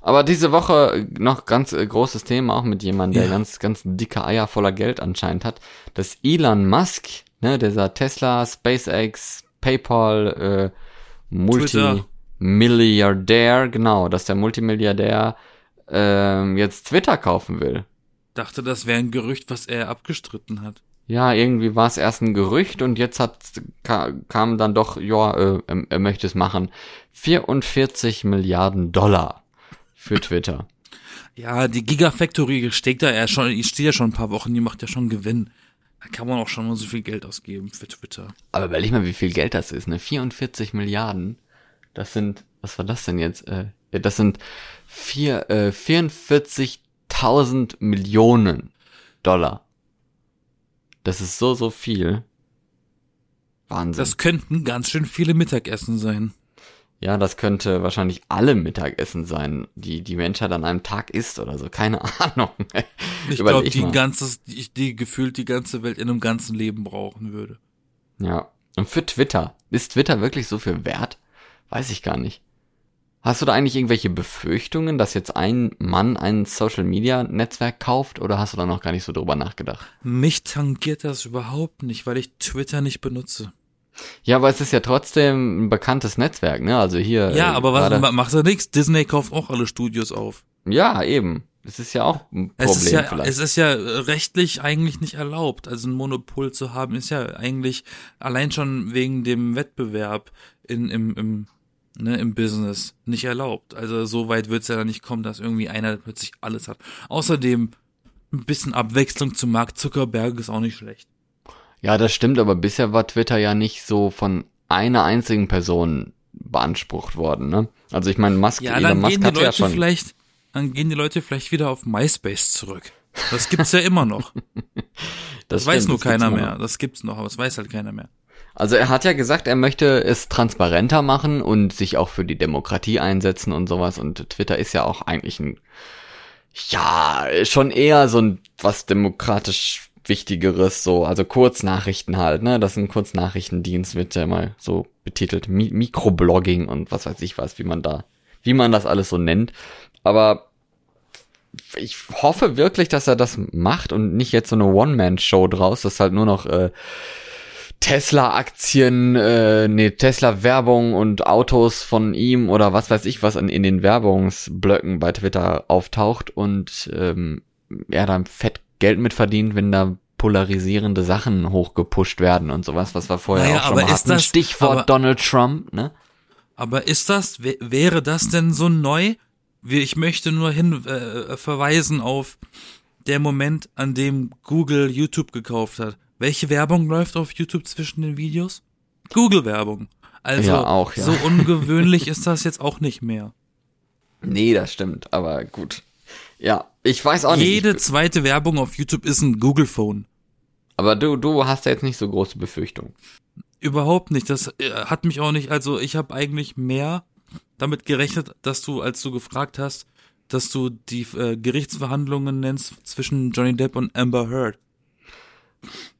Aber diese Woche noch ganz äh, großes Thema, auch mit jemandem, der Ja. ganz, ganz dicke Eier voller Geld anscheinend hat, dass Elon Musk, ne, dieser Tesla, SpaceX, PayPal, äh, Multimilliardär, genau, dass der Multimilliardär ähm, jetzt Twitter kaufen will. Dachte, das wäre ein Gerücht, was er abgestritten hat. Ja, irgendwie war es erst ein Gerücht und jetzt hat ka, kam dann doch, ja, äh, er, möchte es machen. 44 Milliarden Dollar für Twitter. Ja, die Gigafactory steht da ja schon, die steht ja schon ein paar Wochen, die macht ja schon Gewinn. Da kann man auch schon mal so viel Geld ausgeben für Twitter. Aber überleg mal, wie viel Geld das ist, ne? 44 Milliarden. Das sind, was war das denn jetzt? Äh, das sind vier, äh, 44.000 1000 Millionen Dollar. Das ist so, so viel. Wahnsinn. Das könnten ganz schön viele Mittagessen sein. ja, das könnte wahrscheinlich alle Mittagessen sein, die die Menschheit an einem Tag isst oder so. Keine Ahnung. Ich glaube, die ganzes, die, die gefühlt die ganze Welt in einem ganzen Leben brauchen würde. Ja. Und für Twitter. Ist Twitter wirklich so viel wert? Weiß ich gar nicht. Hast du da eigentlich irgendwelche Befürchtungen, dass jetzt ein Mann ein Social Media Netzwerk kauft oder hast du da noch gar nicht so drüber nachgedacht? Mich tangiert das überhaupt nicht, weil ich Twitter nicht benutze. Ja, aber es ist ja trotzdem ein bekanntes Netzwerk, ne? Also hier. Ja, äh, aber was macht er nichts? Disney kauft auch alle Studios auf. Ja, eben. Das ist ja auch ein Problem Es ist ja, vielleicht. es ist ja äh, rechtlich eigentlich nicht erlaubt. Also ein Monopol zu haben, ist ja eigentlich allein schon wegen dem Wettbewerb in, im, im, ne, im Business nicht erlaubt. Also so weit wird es ja dann nicht kommen, dass irgendwie einer plötzlich alles hat. Außerdem ein bisschen Abwechslung zu Mark Zuckerberg ist auch nicht schlecht. Ja, das stimmt, aber bisher war Twitter ja nicht so von einer einzigen Person beansprucht worden, ne? Also ich meine, Musk, Ja, Elon dann Musk gehen die hat ja Leute schon. vielleicht, dann gehen die Leute vielleicht wieder auf MySpace zurück. Das gibt's ja immer noch. Das, weiß stimmt, nur das keiner mehr. Das gibt's noch, aber das weiß halt keiner mehr. Also er hat ja gesagt, er möchte es transparenter machen und sich auch für die Demokratie einsetzen und sowas. Und Twitter ist ja auch eigentlich ein, ja, schon eher so ein was demokratisch Wichtigeres, so, also Kurznachrichten halt, ne? Das ist ein Kurznachrichtendienst, wird ja mal so betitelt. Mi Mikroblogging und was weiß ich was, wie man da, wie man das alles so nennt. Aber ich hoffe wirklich, dass er das macht und nicht jetzt so eine One-Man-Show draus, dass halt nur noch äh, Tesla-Aktien, äh, nee, Tesla-Werbung und Autos von ihm oder was weiß ich was in, in den Werbungsblöcken bei Twitter auftaucht und ähm, er dann fett Geld mit verdient, wenn da polarisierende Sachen hochgepusht werden und sowas, was wir vorher Naja, auch schon aber mal ist hatten. das- Stichwort aber- Donald Trump, ne? Aber ist das, wä- wäre das denn so neu? Wie- Ich möchte nur hin äh, verweisen auf der Moment, an dem Google YouTube gekauft hat. Welche Werbung läuft auf YouTube zwischen den Videos? Google-Werbung. Also Ja, auch, ja. so ungewöhnlich ist das jetzt auch nicht mehr. Nee, das stimmt, aber gut. Ja, ich weiß auch nicht. Jede zweite Werbung auf YouTube ist ein Google-Phone. aber du, du hast ja jetzt nicht so große Befürchtungen. Überhaupt nicht. Das äh, hat mich auch nicht. Also ich habe eigentlich mehr damit gerechnet, dass du, als du gefragt hast, dass du die äh, Gerichtsverhandlungen nennst zwischen Johnny Depp und Amber Heard.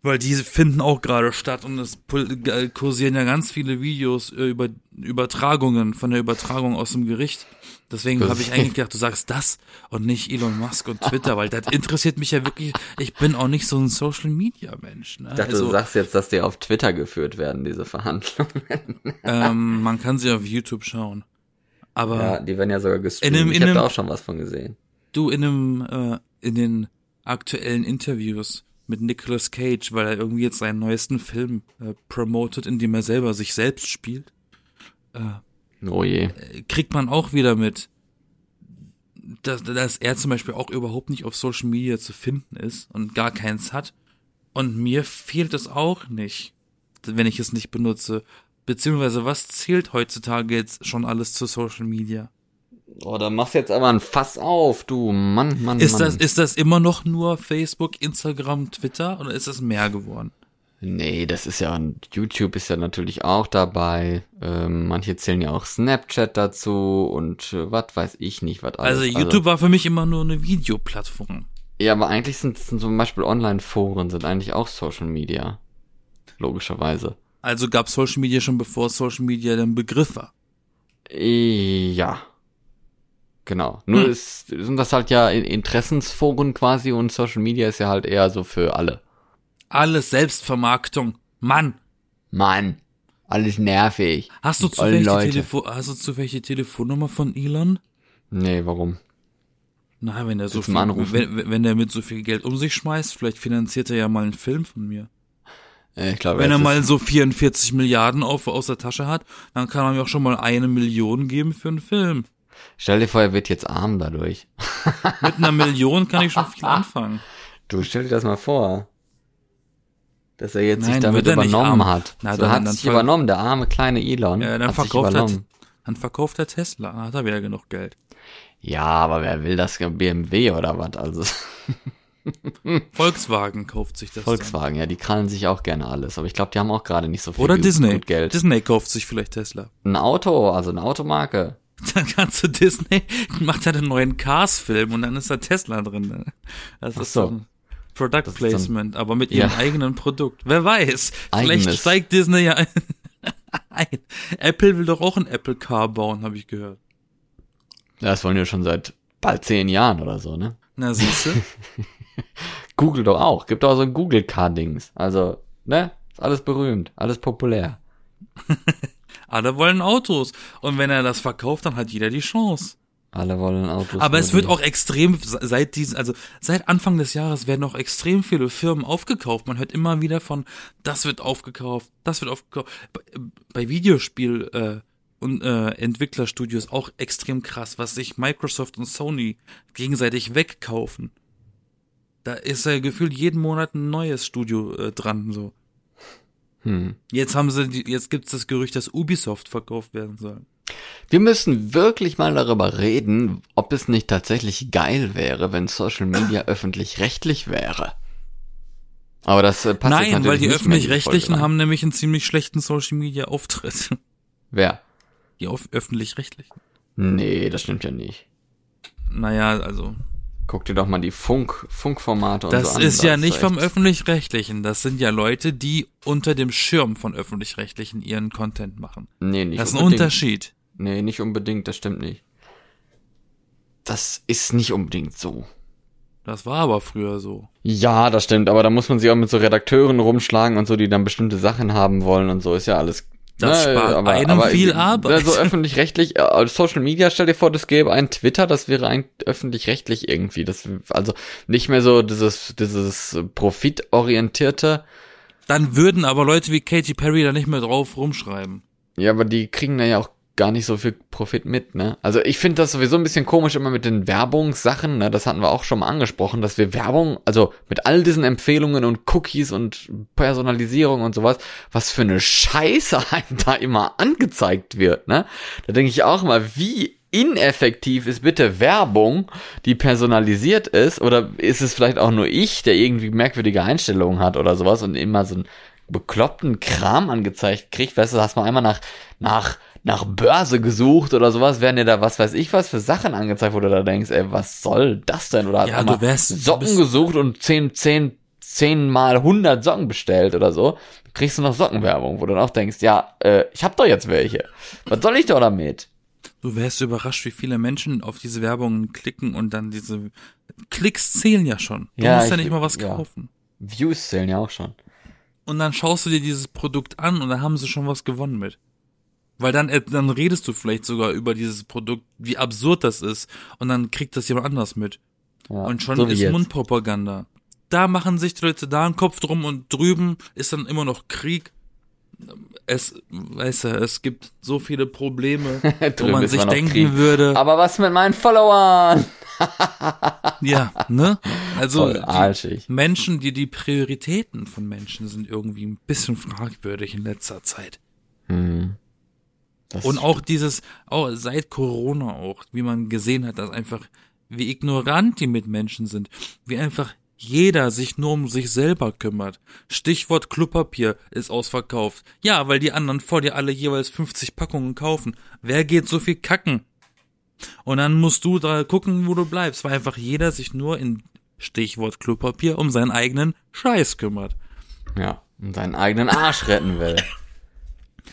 Weil diese finden auch gerade statt und es äh, kursieren ja ganz viele Videos äh, über Übertragungen von der Übertragung aus dem Gericht. Deswegen habe ich eigentlich gedacht, du sagst das und nicht Elon Musk und Twitter, weil das interessiert mich ja wirklich. Ich bin auch nicht so ein Social Media Mensch. Ne? Ich dachte, also, du sagst jetzt, dass die auf Twitter geführt werden, diese Verhandlungen. ähm, man kann sie auf YouTube schauen. Aber Ja, die werden ja sogar gestreamt. In einem- ich in habe da auch schon was von gesehen. du in einem äh, in den aktuellen Interviews mit Nicolas Cage, weil er irgendwie jetzt seinen neuesten Film äh, promotet, in dem er selber sich selbst spielt, Oh je. äh, kriegt man auch wieder mit, dass, dass er zum Beispiel auch überhaupt nicht auf Social Media zu finden ist und gar keins hat. Und mir fehlt es auch nicht, wenn ich es nicht benutze. Beziehungsweise was zählt heutzutage jetzt schon alles zu Social Media? Oh, da machst du jetzt aber ein Fass auf, du Mann, Mann, Ist Mann. das, ist das immer noch nur Facebook, Instagram, Twitter oder ist es mehr geworden? nee, das ist ja, YouTube ist ja natürlich auch dabei. Ähm, manche zählen ja auch Snapchat dazu und äh, was weiß ich nicht, was alles. Also YouTube war für mich immer nur eine Videoplattform. ja, aber eigentlich sind, sind zum Beispiel Online-Foren sind eigentlich auch Social Media. Logischerweise. Also gab Social Media schon bevor Social Media der Begriff war. Ja. Genau. Nur Hm. ist, sind das halt ja In- Interessensforen quasi und Social Media ist ja halt eher so für alle. Alles Selbstvermarktung. Mann, Mann, alles nervig. hast du zufällig die. Telefo hast du zufällig die Telefonnummer von Elon? Nee, warum? Na, wenn er so viel, wenn, wenn er mit so viel Geld um sich schmeißt, vielleicht finanziert er ja mal einen Film von mir. Äh, Ich glaube, Wenn er mal so 44 Milliarden auf, aus der Tasche hat, dann kann er mir auch schon mal eine Million geben für einen Film. Stell dir vor, er wird jetzt arm dadurch. Mit einer Million kann ich schon viel anfangen. Du stell dir das mal vor. Dass er jetzt sich Nein, damit er nicht übernommen hat. Na, so dann- hat dann sich übernommen, der arme kleine Elon. Ja, dann hat sich verkauft er, dann verkauft er Tesla, dann hat er wieder genug Geld. Ja, aber wer will das? BMW oder was? Also Volkswagen kauft sich das. Volkswagen, ja, die krallen sich auch gerne alles. Aber ich glaube, die haben auch gerade nicht so viel Oder Disney. Geld. Disney kauft sich vielleicht Tesla. Ein Auto, also eine Automarke. Dann kannst du Disney, macht ja den neuen Cars-Film und dann ist da Tesla drin. ne? Das ist so. ein Product Das Placement, aber mit ihrem Ja. eigenen Produkt. Wer weiß, Eigenes. vielleicht steigt Disney ja ein. ein. Apple will doch auch ein Apple Car bauen, habe ich gehört. Das wollen wir schon seit bald zehn Jahren oder so, ne? Na siehst du? Google doch auch. Gibt auch so ein Google-Car-Dings. Also, ne? Ist alles berühmt, alles populär. Alle wollen Autos. Und wenn er das verkauft, dann hat jeder die Chance. Alle wollen Autos. Aber es wird die- auch extrem, seit diesen, also seit Anfang des Jahres werden auch extrem viele Firmen aufgekauft. Man hört immer wieder von, das wird aufgekauft, das wird aufgekauft. Bei, Videospiel äh, und äh, Entwicklerstudios auch extrem krass, was sich Microsoft und Sony gegenseitig wegkaufen. Da ist ja gefühlt jeden Monat ein neues Studio äh, dran. So Hm. jetzt haben sie, jetzt gibt's das Gerücht, dass Ubisoft verkauft werden soll. Wir müssen wirklich mal darüber reden, ob es nicht tatsächlich geil wäre, wenn Social Media öffentlich-rechtlich wäre. Aber das äh, passt jetzt Nein, weil natürlich in die öffentlich-rechtlichen haben nämlich einen ziemlich schlechten Social Media Auftritt. Wer? Die öffentlich-rechtlichen. Nee, das stimmt ja nicht. Naja, also. Guck dir doch mal die Funk, Funkformate und Das so an. ist ja Das nicht vom echt- öffentlich-rechtlichen. Das sind ja Leute, die unter dem Schirm von öffentlich-rechtlichen ihren Content machen. Nee, nicht Das ist ein unbedingt. Unterschied. Nee, nicht unbedingt, das stimmt nicht. Das ist nicht unbedingt so. Das war aber früher so. Ja, das stimmt, aber da muss man sich auch mit so Redakteuren rumschlagen und so, die dann bestimmte Sachen haben wollen und so, ist ja alles. Das Ne, spart einem viel Arbeit. So öffentlich-rechtlich, äh, Social Media, stell dir vor, das gäbe ein Twitter, das wäre ein öffentlich-rechtlich irgendwie. Das, also nicht mehr so dieses, dieses profitorientierte. Dann würden aber Leute wie Katy Perry da nicht mehr drauf rumschreiben. Ja, aber die kriegen da ja auch gar nicht so viel Profit mit, ne? Also ich finde das sowieso ein bisschen komisch immer mit den Werbungssachen, ne? Das hatten wir auch schon mal angesprochen, dass wir Werbung, also mit all diesen Empfehlungen und Cookies und Personalisierung und sowas, was für eine Scheiße einem da immer angezeigt wird, ne? Da denke ich auch mal, wie ineffektiv ist bitte Werbung, die personalisiert ist, oder ist es vielleicht auch nur ich, der irgendwie merkwürdige Einstellungen hat oder sowas und immer so einen bekloppten Kram angezeigt kriegt, weißt du, hast mal einmal nach, nach, nach Börse gesucht oder sowas, werden dir da was weiß ich was für Sachen angezeigt, wo du da denkst, ey, was soll das denn? Oder hast Ja, du wärst- du Socken bist- gesucht und zehn, zehn, zehn mal 100 Socken bestellt oder so, kriegst du noch Sockenwerbung, wo du dann auch denkst, ja, äh, ich hab doch jetzt welche. Was soll ich doch damit? Du wärst überrascht, wie viele Menschen auf diese Werbungen klicken und dann diese Klicks zählen ja schon. Du Ja, musst ja ich- nicht mal was ja. kaufen. Views zählen ja auch schon. Und dann schaust du dir dieses Produkt an und dann haben sie schon was gewonnen mit. Weil dann, äh, dann redest du vielleicht sogar über dieses Produkt, wie absurd das ist. Und dann kriegt das jemand anders mit. Ja, Und schon so ist jetzt. Mundpropaganda. Da machen sich die Leute da einen Kopf drum und drüben ist dann immer noch Krieg. Es, weißt du, es gibt so viele Probleme, wo man sich noch denken Krieg. würde, Aber was mit meinen Followern? ja, ne? Also, die. Menschen, die, die Prioritäten von Menschen sind irgendwie ein bisschen fragwürdig in letzter Zeit. Hm. Das Und auch dieses, auch seit Corona auch, wie man gesehen hat, dass einfach, wie ignorant die Mitmenschen sind, wie einfach jeder sich nur um sich selber kümmert. Stichwort Klopapier ist ausverkauft. Ja, weil die anderen vor dir alle jeweils 50 Packungen kaufen. Wer geht so viel kacken? Und dann musst du da gucken, wo du bleibst, weil einfach jeder sich nur in Stichwort Klopapier um seinen eigenen Scheiß kümmert. Ja, und seinen eigenen Arsch retten will.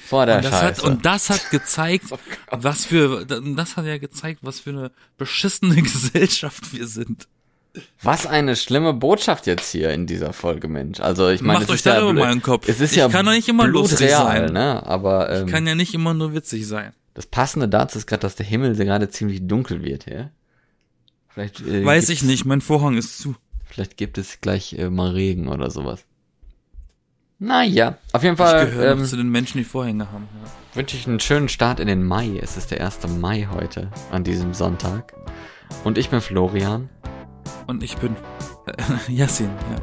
Vor der Und das, Scheiße. hat, und das hat gezeigt, was für, das hat ja gezeigt, was für eine beschissene Gesellschaft wir sind. was eine schlimme Botschaft jetzt hier in dieser Folge, Mensch. Also ich meine, Macht es euch ist ja darüber blöd- mal einen Kopf. Es ist Ich ja kann doch nicht immer lustig sein. ne? Aber ähm, Kann ja nicht immer nur witzig sein. das Passende dazu ist gerade, dass der Himmel gerade ziemlich dunkel wird, ja? Vielleicht, äh, Weiß ich nicht, mein Vorhang ist zu. Vielleicht gibt es gleich äh, mal Regen oder sowas. Naja, auf jeden Ich Fall gehöre ähm, zu den Menschen, die Vorhänge haben. Ja. wünsche ich einen schönen Start in den Mai. Es ist der 1. Mai heute, an diesem Sonntag. Und ich bin Florian. Und ich bin äh, Yassin, ja.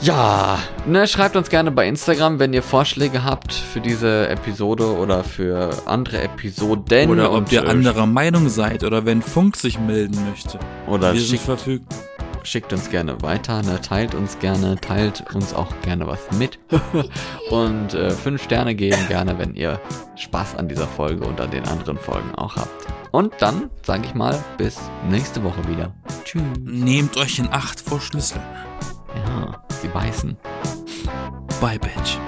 Ja, ne, schreibt uns gerne bei Instagram, wenn ihr Vorschläge habt für diese Episode oder für andere Episoden. Oder ob ihr anderer Meinung seid oder wenn Funk sich melden möchte. Oder Wir sind verfügbar. Schickt uns gerne weiter, ne, teilt uns gerne, teilt uns auch gerne was mit. und äh, fünf Sterne geben gerne, wenn ihr Spaß an dieser Folge und an den anderen Folgen auch habt. Und dann, sage ich mal, bis nächste Woche wieder. Tschüss. Nehmt euch in Acht vor Schlüsseln. Ja, sie beißen. Bye, Bitch.